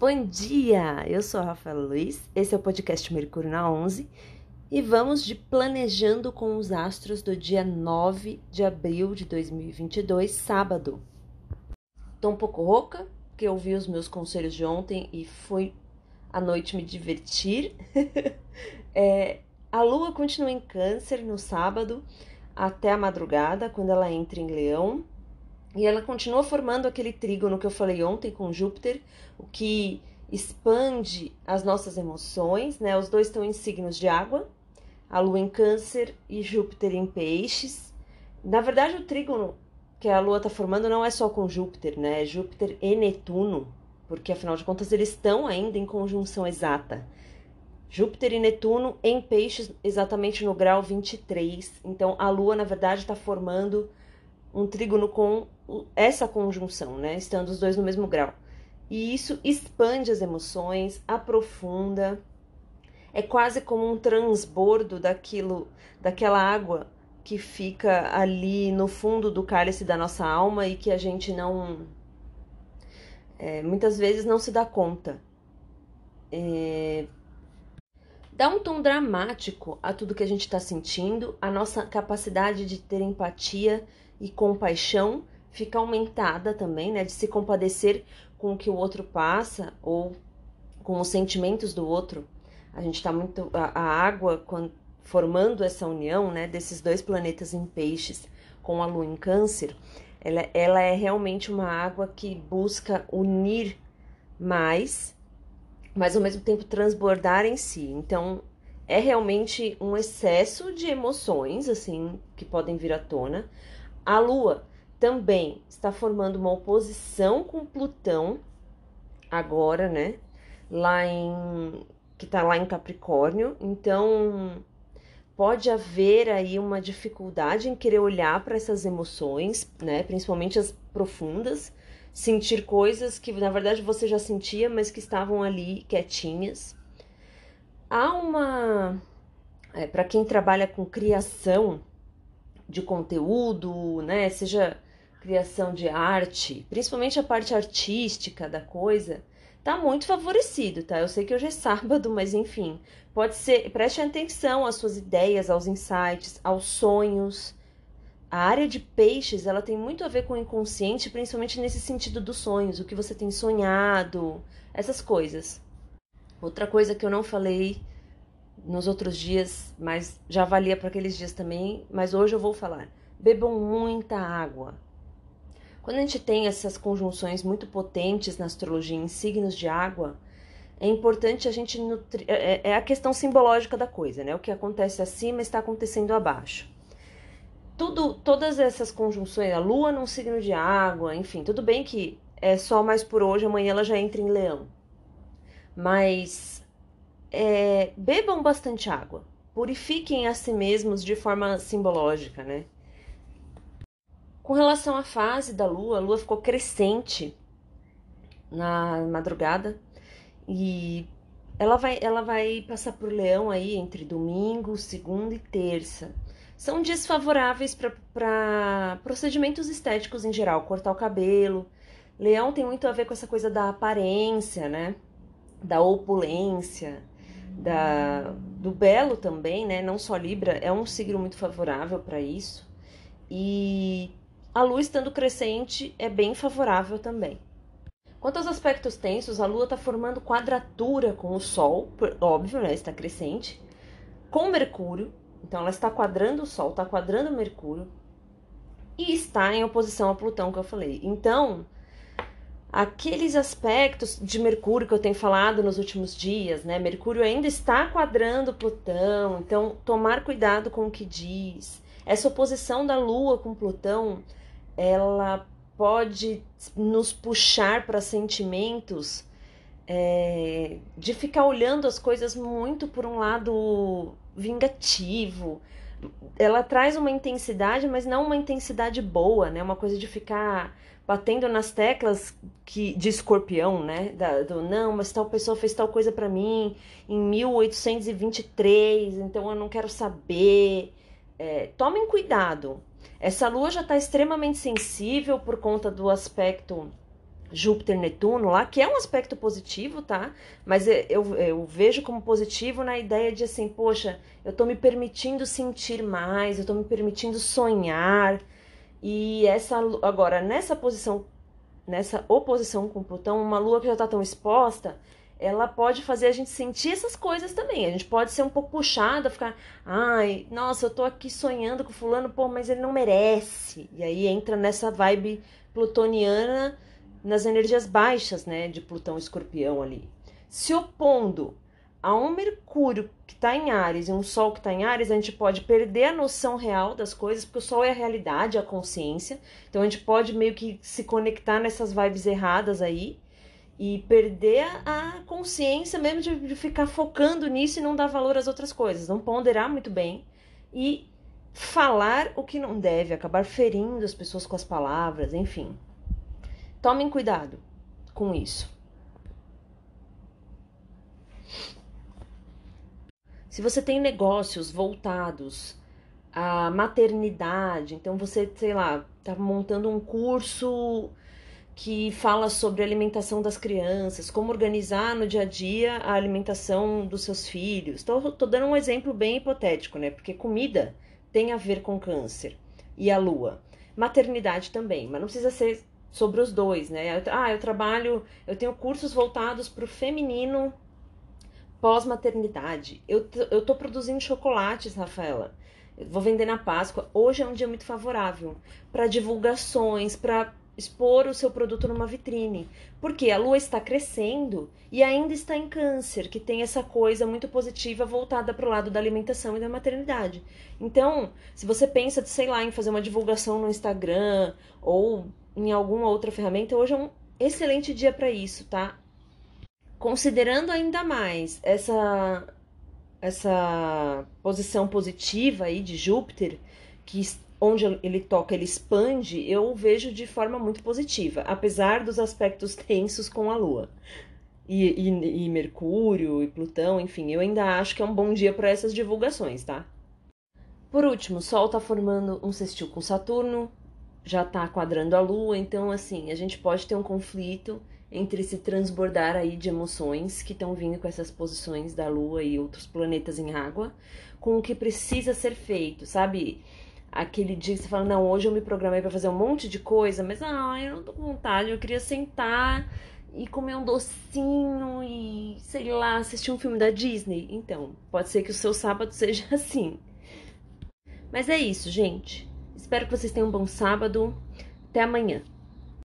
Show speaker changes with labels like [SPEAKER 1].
[SPEAKER 1] Bom dia! Eu sou a Rafaela Luiz, esse é o podcast Mercúrio na 11 e vamos de Planejando com os Astros do dia 9 de abril de 2022, sábado. Tô um pouco rouca, porque eu ouvi os meus conselhos de ontem e fui à noite me divertir. é, a lua continua em Câncer no sábado até a madrugada, quando ela entra em Leão. E ela continua formando aquele trígono que eu falei ontem com Júpiter, o que expande as nossas emoções, né? Os dois estão em signos de água, a Lua em Câncer e Júpiter em Peixes. Na verdade, o trígono que a Lua está formando não é só com Júpiter, né? É Júpiter e Netuno, porque afinal de contas eles estão ainda em conjunção exata. Júpiter e Netuno em Peixes, exatamente no grau 23. Então, a Lua, na verdade, está formando um trígono com essa conjunção, né? Estando os dois no mesmo grau. E isso expande as emoções, aprofunda. É quase como um transbordo daquilo, daquela água que fica ali no fundo do cálice da nossa alma e que a gente não. É, muitas vezes não se dá conta. É, dá um tom dramático a tudo que a gente está sentindo, a nossa capacidade de ter empatia e compaixão fica aumentada também, né? De se compadecer com o que o outro passa ou com os sentimentos do outro. A gente está muito. A, a água, quando, formando essa união, né? Desses dois planetas em peixes com a lua em câncer, ela, ela é realmente uma água que busca unir mais, mas ao mesmo tempo transbordar em si. Então, é realmente um excesso de emoções, assim, que podem vir à tona, a Lua também está formando uma oposição com Plutão agora, né? Lá em que está lá em Capricórnio. Então, pode haver aí uma dificuldade em querer olhar para essas emoções, né? Principalmente as profundas, sentir coisas que na verdade você já sentia, mas que estavam ali quietinhas. Há uma é, para quem trabalha com criação, de conteúdo, né? Seja criação de arte, principalmente a parte artística da coisa, tá muito favorecido, tá? Eu sei que hoje é sábado, mas enfim, pode ser, preste atenção às suas ideias, aos insights, aos sonhos. A área de peixes, ela tem muito a ver com o inconsciente, principalmente nesse sentido dos sonhos, o que você tem sonhado, essas coisas. Outra coisa que eu não falei nos outros dias, mas já valia para aqueles dias também, mas hoje eu vou falar. Bebam muita água. Quando a gente tem essas conjunções muito potentes na astrologia em signos de água, é importante a gente nutrir. É, é, é a questão simbológica da coisa, né? O que acontece acima está acontecendo abaixo. Tudo, todas essas conjunções, a lua num signo de água, enfim, tudo bem que é só mais por hoje, amanhã ela já entra em leão. Mas é, bebam bastante água, purifiquem a si mesmos de forma simbológica, né? Com relação à fase da lua, a lua ficou crescente na madrugada e ela vai, ela vai passar por leão aí entre domingo, segunda e terça. São dias favoráveis para procedimentos estéticos em geral, cortar o cabelo. Leão tem muito a ver com essa coisa da aparência, né? Da opulência da, do belo também, né? Não só Libra, é um signo muito favorável para isso. E a lua estando crescente é bem favorável também. Quanto aos aspectos tensos, a lua está formando quadratura com o Sol, óbvio, né? Está crescente, com Mercúrio. Então, ela está quadrando o Sol, está quadrando Mercúrio e está em oposição a Plutão, que eu falei. Então, aqueles aspectos de Mercúrio que eu tenho falado nos últimos dias, né? Mercúrio ainda está quadrando Plutão, então tomar cuidado com o que diz. Essa oposição da Lua com Plutão, ela pode nos puxar para sentimentos é, de ficar olhando as coisas muito por um lado vingativo. Ela traz uma intensidade, mas não uma intensidade boa, né? Uma coisa de ficar batendo nas teclas que de escorpião, né? Da, do não, mas tal pessoa fez tal coisa para mim em 1823, então eu não quero saber. É, tomem cuidado. Essa lua já está extremamente sensível por conta do aspecto Júpiter Netuno lá, que é um aspecto positivo, tá? Mas eu, eu vejo como positivo na ideia de assim, poxa, eu tô me permitindo sentir mais, eu tô me permitindo sonhar. E essa agora nessa posição, nessa oposição com Plutão, uma lua que já tá tão exposta, ela pode fazer a gente sentir essas coisas também. A gente pode ser um pouco puxada, ficar, ai, nossa, eu tô aqui sonhando com fulano, pô, mas ele não merece. E aí entra nessa vibe plutoniana nas energias baixas, né, de Plutão Escorpião ali. Se opondo a um Mercúrio que está em Ares e um Sol que está em Ares, a gente pode perder a noção real das coisas, porque o Sol é a realidade, a consciência. Então a gente pode meio que se conectar nessas vibes erradas aí e perder a consciência mesmo de, de ficar focando nisso e não dar valor às outras coisas, não ponderar muito bem e falar o que não deve, acabar ferindo as pessoas com as palavras, enfim. Tomem cuidado com isso. Se você tem negócios voltados à maternidade, então você, sei lá, tá montando um curso que fala sobre alimentação das crianças, como organizar no dia a dia a alimentação dos seus filhos. Tô, tô dando um exemplo bem hipotético, né? Porque comida tem a ver com câncer e a lua. Maternidade também, mas não precisa ser sobre os dois, né? Ah, eu trabalho, eu tenho cursos voltados para o feminino pós-maternidade. Eu, eu tô produzindo chocolates, Rafaela. Vou vender na Páscoa. Hoje é um dia muito favorável para divulgações, para expor o seu produto numa vitrine. Porque a lua está crescendo e ainda está em câncer, que tem essa coisa muito positiva voltada para o lado da alimentação e da maternidade. Então, se você pensa, sei lá, em fazer uma divulgação no Instagram ou em alguma outra ferramenta, hoje é um excelente dia para isso, tá? Considerando ainda mais essa essa posição positiva aí de Júpiter, que onde ele toca, ele expande, eu vejo de forma muito positiva, apesar dos aspectos tensos com a Lua. E, e, e Mercúrio e Plutão, enfim, eu ainda acho que é um bom dia para essas divulgações, tá? Por último, Sol está formando um sextil com Saturno, já está quadrando a Lua, então assim, a gente pode ter um conflito entre se transbordar aí de emoções que estão vindo com essas posições da Lua e outros planetas em água, com o que precisa ser feito, sabe? Aquele dia que você fala, não, hoje eu me programei para fazer um monte de coisa, mas ah, eu não tô com vontade, eu queria sentar e comer um docinho e, sei lá, assistir um filme da Disney. Então, pode ser que o seu sábado seja assim. Mas é isso, gente. Espero que vocês tenham um bom sábado. Até amanhã.